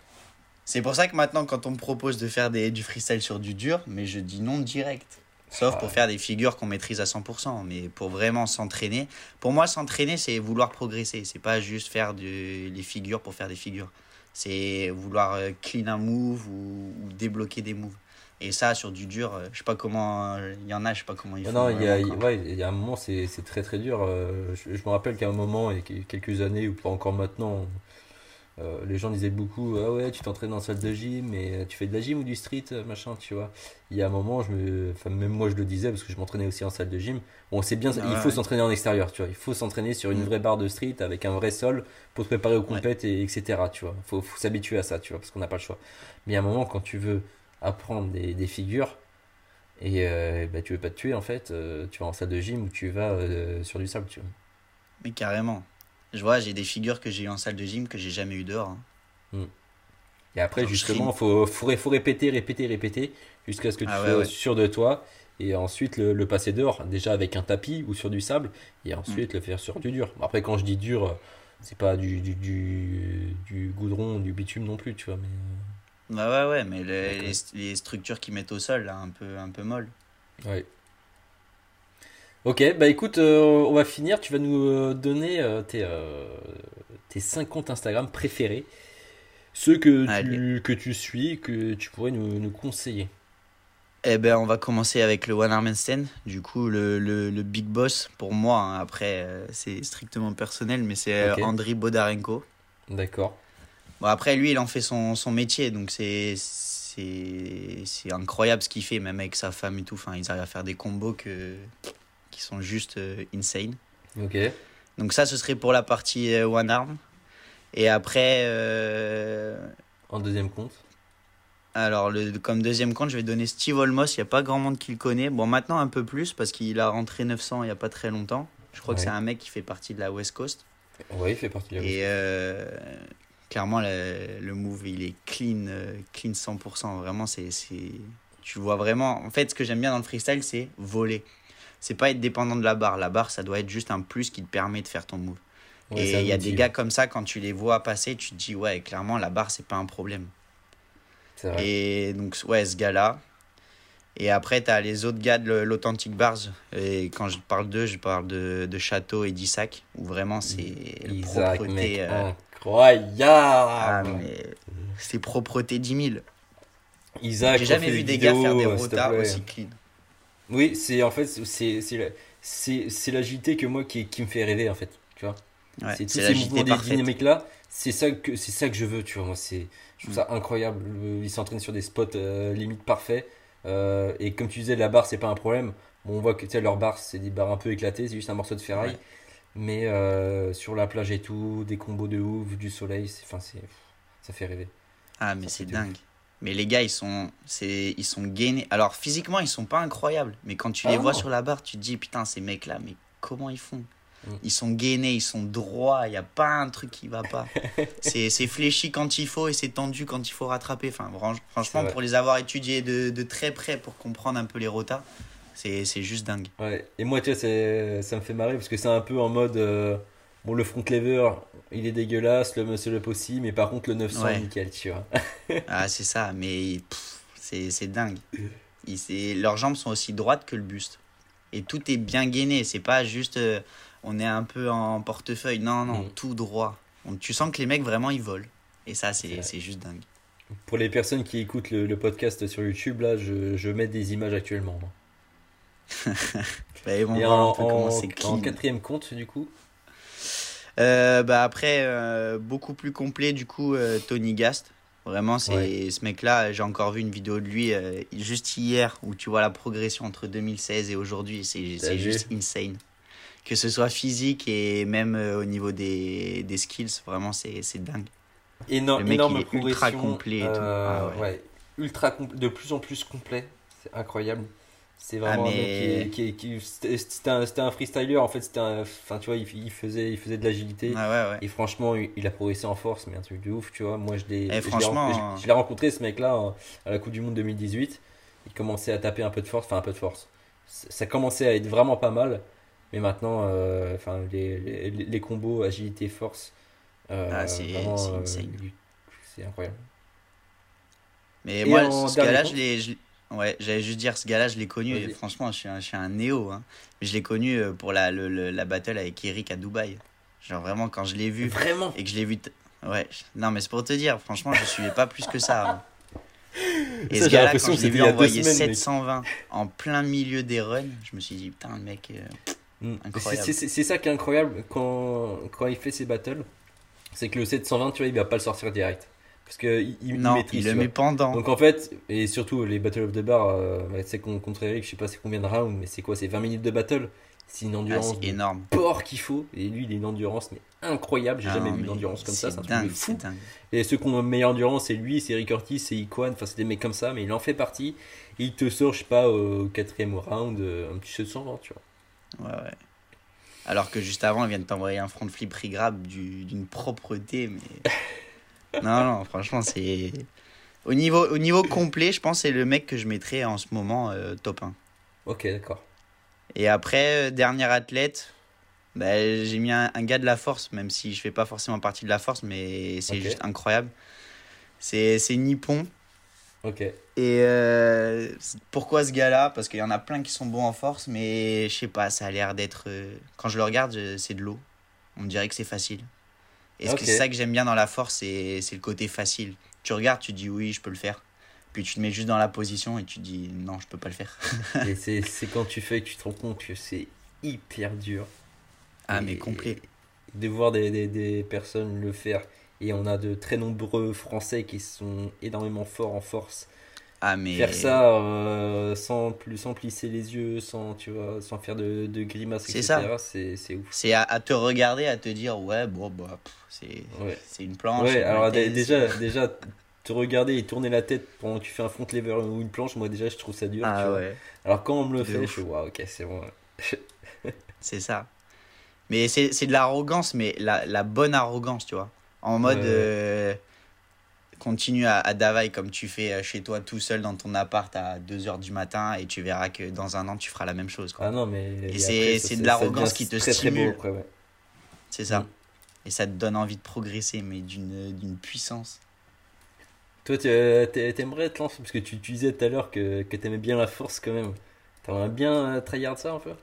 C'est pour ça que maintenant, quand on me propose de faire des, du freestyle sur du dur, mais je dis non direct. Sauf pour faire des figures qu'on maîtrise à 100%. Mais pour vraiment s'entraîner. Pour moi, s'entraîner, c'est vouloir progresser. C'est pas juste faire de- des figures pour faire des figures. C'est vouloir euh, clean un move ou, ou débloquer des moves. Et ça, sur du dur, euh, je sais pas comment. euh, Il y en a, je sais pas comment ils font. non, il y a, il- ouais, il y a un moment, c'est très très dur. Euh, Je, je me rappelle qu'à un moment, que- quelques années, ou pas encore maintenant, euh, les gens disaient beaucoup Ah ouais, tu t'entraînes en salle de gym, mais tu fais de la gym ou du street, euh, machin, tu vois. Il y a un moment, je me, enfin, même moi je le disais parce que je m'entraînais aussi en salle de gym. Bon, c'est bien, Ah il faut ouais. s'entraîner en extérieur, tu vois. Il faut s'entraîner sur une Mm. vraie barre de street avec un vrai sol pour te préparer aux compètes, et, etc. Tu vois. Faut, faut s'habituer à ça, tu vois, parce qu'on n'a pas le choix. Mais il y a un moment, quand tu veux apprendre des, des figures, et euh, bah, tu veux pas te tuer en fait, euh, tu vas en salle de gym ou tu vas sur du sable, tu vois. Mais carrément. Je vois, j'ai des figures que j'ai eu en salle de gym que j'ai jamais eu dehors. hein. Et après, justement, trim. faut, faut, ré- faut répéter, répéter, répéter jusqu'à ce que tu Ah sois ouais. sûr de toi. Et ensuite, le, le passer dehors, déjà avec un tapis ou sur du sable, et ensuite le faire sur du dur. Après, quand je dis dur, euh, c'est pas du, du, du, du goudron, du bitume non plus, tu vois. Mais... Bah ouais, ouais, mais les structures qu'ils mettent au sol, là, un peu, un peu molles. Ouais. Ok, bah écoute, euh, on va finir. Tu vas nous euh, donner euh, tes, euh, tes 5 comptes Instagram préférés. Ceux que tu, Allez. que tu suis, que tu pourrais nous, nous conseiller. Eh ben, on va commencer avec le One Arm Handstand. Du coup, le, le, le big boss pour moi, hein, après, euh, c'est strictement personnel, mais c'est euh, Ok. Andriy Bodarenko. D'accord. Bon, après, lui, il en fait son, son métier, donc c'est c'est c'est incroyable ce qu'il fait, même avec sa femme et tout. Enfin, ils arrivent à faire des combos que, qui sont juste euh, insane. Ok. Donc ça, ce serait pour la partie euh, One Arm. Et après, euh, En deuxième compte. alors le, comme deuxième compte, je vais donner Steve Olmos. Il n'y a pas grand monde qui le connaît. Bon, maintenant un peu plus parce qu'il a rentré 900 il n'y a pas très longtemps. Je crois que c'est un mec qui fait partie de la West Coast. Ouais, il fait partie de la Et euh, clairement, le, le move, il est clean, clean 100%. Vraiment, c'est, c'est, tu vois vraiment. En fait, ce que j'aime bien dans le freestyle, c'est voler. C'est pas être dépendant de la barre. La barre, ça doit être juste un plus qui te permet de faire ton move. Ouais, et il y a des gars comme ça, quand tu les vois passer, tu te dis, ouais, clairement, la barre, c'est pas un problème. Vrai. Et donc, ouais, ce gars-là. Et après, tu as les autres gars de l'Authentic Bars. Et quand je parle d'eux, je parle de, de Château et d'Isaac, où vraiment, c'est la Isaac, propreté. euh, incroyable. ah, c'est propreté 10 000. Isaac, J'ai jamais vu des gars faire des rotas plaît. aussi clean. Oui, c'est en fait c'est c'est la- c'est c'est l'agilité que moi qui, qui me fait rêver en fait, tu vois. Ouais, c'est tous ces mouvements parfaite. dynamiques là, c'est ça que c'est ça que je veux, tu vois. Moi, c'est je trouve Mm. ça incroyable. Le- Il s'entraîne sur des spots euh, limite parfaits Euh, et comme tu disais la barre c'est pas un problème. Bon, on voit que tu sais leur barre c'est des barres un peu éclatées, c'est juste un morceau de ferraille. Ouais. Mais euh, sur la plage et tout, des combos de ouf, du soleil, c'est, enfin, c'est, ça fait rêver. Ah, mais c'est dingue. Mais les gars, ils sont, c'est, ils sont gainés. Alors, physiquement, ils sont pas incroyables. Mais quand tu Ah les vois non. sur la barre, tu te dis, putain, ces mecs-là, mais comment ils font? Mm. Ils sont gainés, ils sont droits. Il n'y a pas un truc qui va pas. c'est, c'est fléchi quand il faut et c'est tendu quand il faut rattraper. Enfin, franchement, pour les avoir étudiés de, de très près pour comprendre un peu les rotas, c'est, c'est juste dingue. Ouais. Et moi, tu vois, c'est, ça me fait marrer parce que c'est un peu en mode. euh, bon, le front lever, il est dégueulasse, le muscle up aussi, mais par contre, le 900, Ouais. nickel, tu vois. Ah, c'est ça, mais c'est dingue. Leurs jambes sont aussi droites que le buste. Et tout est bien gainé, c'est pas juste euh, on est un peu en portefeuille. Non, non, Mm. tout droit. Tu sens que les mecs vraiment ils volent. Et ça, C'est juste dingue. Pour les personnes qui écoutent le, le podcast sur YouTube, là, je, je mets des images actuellement. Bah, vont Et en, en- quatrième compte, du coup. Euh, bah après, euh, beaucoup plus complet, du coup, euh, Tony Gast. Vraiment, c'est Ouais. ce mec-là. J'ai encore vu une vidéo de lui euh, juste hier où tu vois la progression entre 2016 et aujourd'hui. C'est juste insane. Que ce soit physique et même euh, au niveau des, des skills, vraiment, c'est dingue. Éno- Le mec, énorme il est ultra complet et tout. euh, Ah ouais. ouais. ultra de plus en plus complet. C'est incroyable. C'est vraiment Ah, un mec mais- qui, est- qui, est- qui- c'était c'était un, c'était un freestyler en fait. C'était enfin tu vois, il, il faisait, il faisait de l'agilité. Ah ouais, ouais. Et franchement, il a progressé en force, mais un truc de ouf, tu vois. Moi, je l'ai, Eh, je franchement, je- je l'ai rencontré ce mec-là euh, à la Coupe du Monde 2018. Il commençait à taper un peu de force, enfin un peu de force. Ça commençait à être vraiment pas mal, mais maintenant, euh, enfin les, les, les combos agilité force, euh, Ah, c'est- vraiment, c'est euh, c'est incroyable. Mais Et moi, en ce compte je l'ai. Ouais, j'allais juste dire, ce gars-là, je l'ai connu. Et franchement, je suis un, je suis un néo. Hein. Mais je l'ai connu euh, pour la, le- le- la battle avec Eric à Dubaï. Genre, vraiment, quand je l'ai vu Vraiment? et que je l'ai vu. Ouais, non, mais c'est pour te dire, franchement, je suivais pas plus que ça. avant. Et Ça, ce gars-là, quand je l'ai vu envoyer semaines, mec. 720 en plein milieu des runs, je me suis dit, putain, le mec. euh, Mm. Incroyable. C'est- ça qui est incroyable quand, quand il fait ses battles. C'est que le 720, tu vois, il va pas le sortir direct. Parce qu'il il, il non, maîtrise. il le met pendant. Donc en fait, et surtout les Battle of the Bar, euh, tu sais qu'on- contre Eric, je sais pas c'est combien de rounds, mais c'est quoi C'est 20 minutes de battle? C'est une Ah, endurance c'est de énorme. porc qu'il faut. Et lui, il a une endurance mais incroyable. J'ai Ah jamais vu mais d'endurance comme ça. C'est un truc fou. c'est dingue. Et ceux qui ont une meilleure endurance, c'est lui, c'est Rick Ortiz, c'est Iquan. Enfin, c'est des mecs comme ça, mais il en fait partie. Et il te sort, je sais pas, au quatrième round, euh, un petit 720, tu vois. Ouais, ouais. Alors que juste avant, il vient de t'envoyer un front flip regrab du- d'une propreté, mais. non, non, franchement, c'est. Au niveau, au niveau complet, je pense que c'est le mec que je mettrais en ce moment euh, top 1. Ok, d'accord. Et après, euh, dernier athlète, bah, j'ai mis un, un gars de la force, même si je fais pas forcément partie de la force, mais c'est juste incroyable. C'est Nippon. Ok. Et euh, pourquoi ce gars-là? Parce qu'il y en a plein qui sont bons en force, mais je sais pas, ça a l'air d'être. Quand je le regarde, c'est de l'eau. On dirait que c'est facile. Et ce que Ok. c'est ça que j'aime bien dans la force, c'est c'est le côté facile. Tu regardes, tu dis oui, je peux le faire. Puis tu te mets juste dans la position et tu dis non, je peux pas le faire. Et c'est c'est quand tu fais que tu te rends compte que c'est hyper dur. Ah, Et- mais complet. De voir des, des, des personnes le faire. Et on a de très nombreux Français qui sont énormément forts en force. Ah, mais. Faire ça euh, sans, plus, sans plisser les yeux, sans, tu vois, sans faire de, de grimaces, C'est etc. ça. C'est ouf. C'est à, à te regarder, à te dire ouais, bon, bah, c'est Ouais. une planche. Ouais, alors déjà, déjà, te regarder et tourner la tête pendant que tu fais un front lever ou une planche, moi déjà je trouve ça dur. tu Ah vois. ouais. Alors quand on me le fait, ouf. je suis waouh, ok, c'est bon. C'est ça. Mais c'est de l'arrogance, mais la, la bonne arrogance, tu vois. En mode, euh, continue à, à comme tu fais euh, chez toi tout seul dans ton appart à 2h du matin et tu verras que dans un an, tu feras la même chose. quoi. Ah non, mais. Et c'est- de l'arrogance qui te très, stimule. ouais. C'est ça. Mm. Et ça te donne envie de progresser, mais d'une puissance. Toi, tu- euh, t'a- t'aimerais te lancer parce que tu, tu disais tout à l'heure que, que t'aimais bien la force quand même. T'aimerais bien euh, tryhard ça un peu?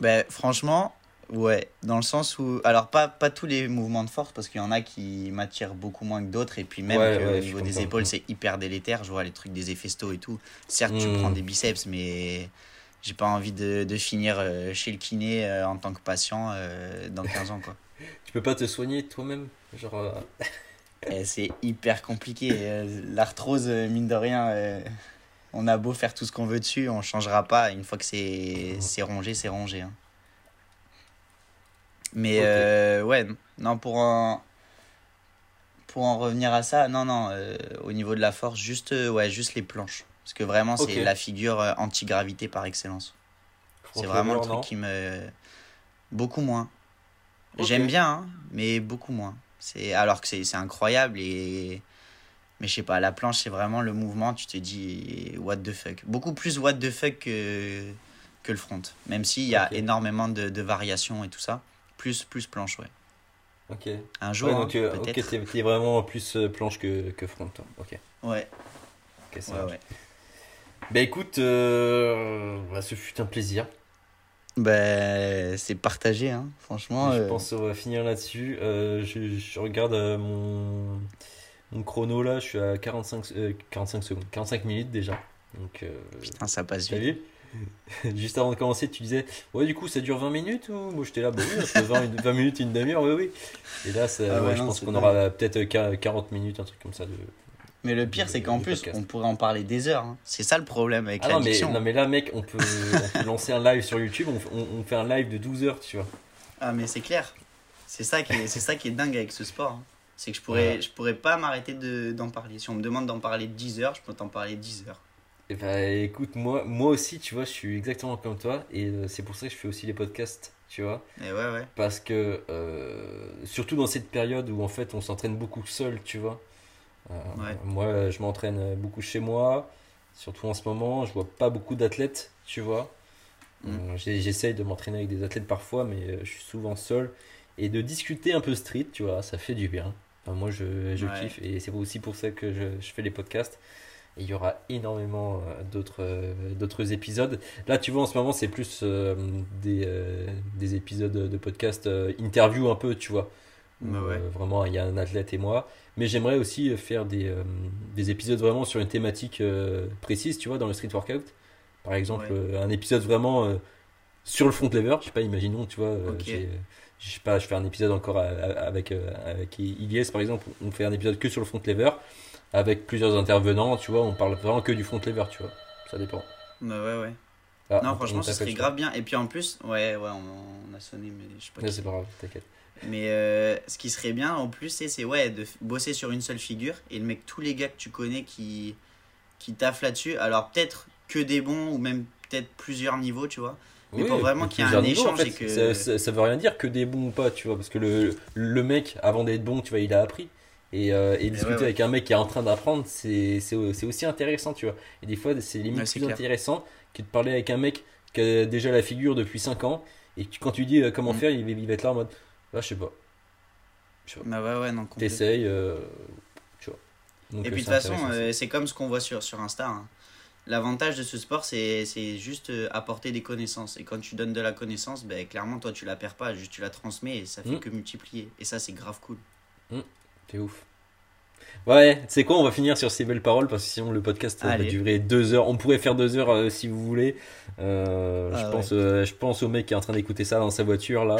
Ben, franchement, ouais, dans le sens où. Alors, pas, pas tous les mouvements de force, parce qu'il y en a qui m'attirent beaucoup moins que d'autres, et puis même Ouais, que ouais, au niveau des épaules, c'est hyper délétère. Je vois les trucs des effestos et tout. Certes, tu Mm. prends des biceps, mais j'ai pas envie de, de finir euh, chez le kiné euh, en tant que patient euh, dans 15 ans, quoi. Tu peux pas te soigner toi-même Genre. Et c'est hyper compliqué. L'arthrose, mine de rien. On a beau faire tout ce qu'on veut dessus, on changera pas. Une fois que c'est c'est rongé, c'est rongé. hein. Mais euh, ouais, non, pour en, pour en revenir à ça, non, non, euh, au niveau de la force, juste, euh, ouais, juste les planches. Parce que vraiment, c'est la figure anti-gravité par excellence. C'est vraiment le truc non qui me. Beaucoup moins. J'aime bien, hein, mais beaucoup moins. C'est alors que c'est incroyable et. Mais je sais pas, la planche, c'est vraiment le mouvement, tu te dis, what the fuck. Beaucoup plus what the fuck que, que le front. Même s'il y a énormément de, de variations et tout ça. Plus, plus planche, ouais. Ok. Un jour, Ouais, hein, donc, euh, ok, peut-être. t'es t'es vraiment plus euh, planche que, que front. Ok. Ouais, Ok, ça ouais, ouais. Bah écoute, euh, bah, ce fut un plaisir. Ben, c'est partagé, hein. franchement. je euh, pense qu'on va finir là-dessus. Je, je regarde mon, mon chrono là, je suis à 45, euh, 45 secondes, 45 minutes déjà. Donc, Putain, ça passe vite. Juste avant de commencer, tu disais Ouais, du coup, ça dure 20 minutes ou Moi j'étais là, bah oui, entre 20, et 20 minutes et une demi-heure, oui, oui. Et là, ça- Ah ouais, ouais, je non, pense qu'on aura peut-être euh, 40 minutes, un truc comme ça. De... Mais le pire, c'est qu'en plus, on pourrait en parler des heures. hein. C'est ça le problème avec Ah l'addiction. non, mais là, mec, on peut, on peut lancer un live sur YouTube, on, on- on fait un live de 12 heures, tu vois. Ah, mais c'est clair. C'est ça, qui est, ça qui est dingue avec ce sport. hein. C'est que je pourrais, Ouais. je pourrais pas m'arrêter de, d'en parler. Si on me demande d'en parler 10 heures, je peux t'en parler 10 heures. Et bah écoute, moi, moi aussi, tu vois, je suis exactement comme toi, et euh, c'est pour ça que je fais aussi les podcasts, tu vois. Et ouais, ouais. Parce que, euh, surtout dans cette période où en fait on s'entraîne beaucoup seul, tu vois. Euh, Ouais. Moi, je m'entraîne beaucoup chez moi, surtout en ce moment, je vois pas beaucoup d'athlètes, tu vois. Mm. Euh, j'ai- J'essaye de m'entraîner avec des athlètes parfois, mais je suis souvent seul. Et de discuter un peu street, tu vois, ça fait du bien. Enfin, moi, je, je Ouais. kiffe, et c'est aussi pour ça que je, je fais les podcasts. Et il y aura énormément euh, d'autres euh, d'autres épisodes. Là, tu vois, en ce moment, c'est plus euh, des, des épisodes de podcast interview un peu, tu vois. Où, ouais. euh, vraiment, il y a un athlète et moi. Mais j'aimerais aussi faire des, euh, des épisodes vraiment sur une thématique euh, précise, tu vois, dans le street workout. Par exemple, Ouais. un épisode vraiment sur le front lever. Je sais pas, imaginons, tu vois, Ok. j'ai- je sais pas, je fais un épisode encore avec, avec Ilyes, par exemple. On fait un épisode que sur le front lever avec plusieurs intervenants, tu vois. On parle vraiment que du front lever, tu vois. Ça dépend. Bah ouais, ouais. Ah, non, on- franchement, t'appelle, serait grave bien. Et puis en plus, ouais, ouais, on, on a sonné, mais je sais pas. c'est pas grave, t'inquiète. Mais euh, ce qui serait bien en plus, c'est, ouais, de bosser sur une seule figure et le mec, tous les gars que tu connais qui, qui taffent là-dessus, alors peut-être que des bons ou même peut-être plusieurs niveaux, tu vois. Mais pour vraiment qu'il y ait un niveaux, en échange fait. et que- ça, ça- ça veut rien dire que des bons ou pas, tu vois, parce que le, le mec, avant d'être bon, tu vois, il a appris. Et, euh, et discuter ouais, ouais. avec un mec qui est en train d'apprendre, c'est c'est- c'est aussi intéressant, tu vois. Et des fois, c'est limite Ouais, plus clair. intéressant que de parler avec un mec qui a déjà la figure depuis 5 ans. Et tu- quand tu dis euh, comment Mm. faire, il, il va être là en mode, ah, je sais pas. Je sais pas. Bah ouais, ouais, non. T'essayes, euh, tu vois. Donc, Et puis de toute façon, c'est comme ce qu'on voit sur, sur Insta. hein. L'avantage de ce sport, c'est c'est juste apporter des connaissances. Et quand tu donnes de la connaissance, ben, clairement, toi, tu la perds pas, juste tu la transmets et ça fait Mm. que multiplier. Et ça, c'est grave cool. C'est ouf. Ouais, c'est quoi On va finir sur ces belles paroles parce que sinon le podcast euh, va durer deux heures. On pourrait faire deux heures euh, si vous voulez. Euh, Ah je, ouais. pense, euh, je pense au mec qui est en train d'écouter ça dans sa voiture là.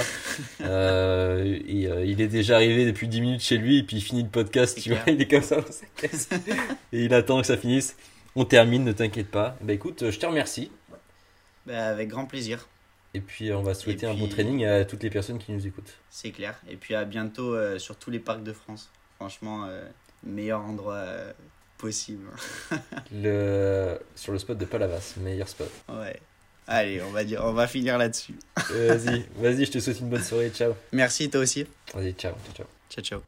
Et, il est déjà arrivé depuis 10 minutes chez lui et puis il finit le podcast. Tu vois, il est comme ça dans sa caisse et il attend que ça finisse. On termine, ne t'inquiète pas. Bah écoute, je te remercie. Ben, avec grand plaisir, Et puis on va souhaiter un bon training à toutes les personnes qui nous écoutent. c'est clair. Et puis à bientôt sur tous les parcs de France. Franchement, euh, meilleur endroit euh, possible. Le... Sur le spot de Palavas, meilleur spot. Ouais. Allez, on va, dire, on va finir là-dessus. Vas-y, vas-y, je te souhaite une bonne soirée. Ciao. Merci, toi aussi. Vas-y, ciao, ciao. ciao. Ciao, ciao.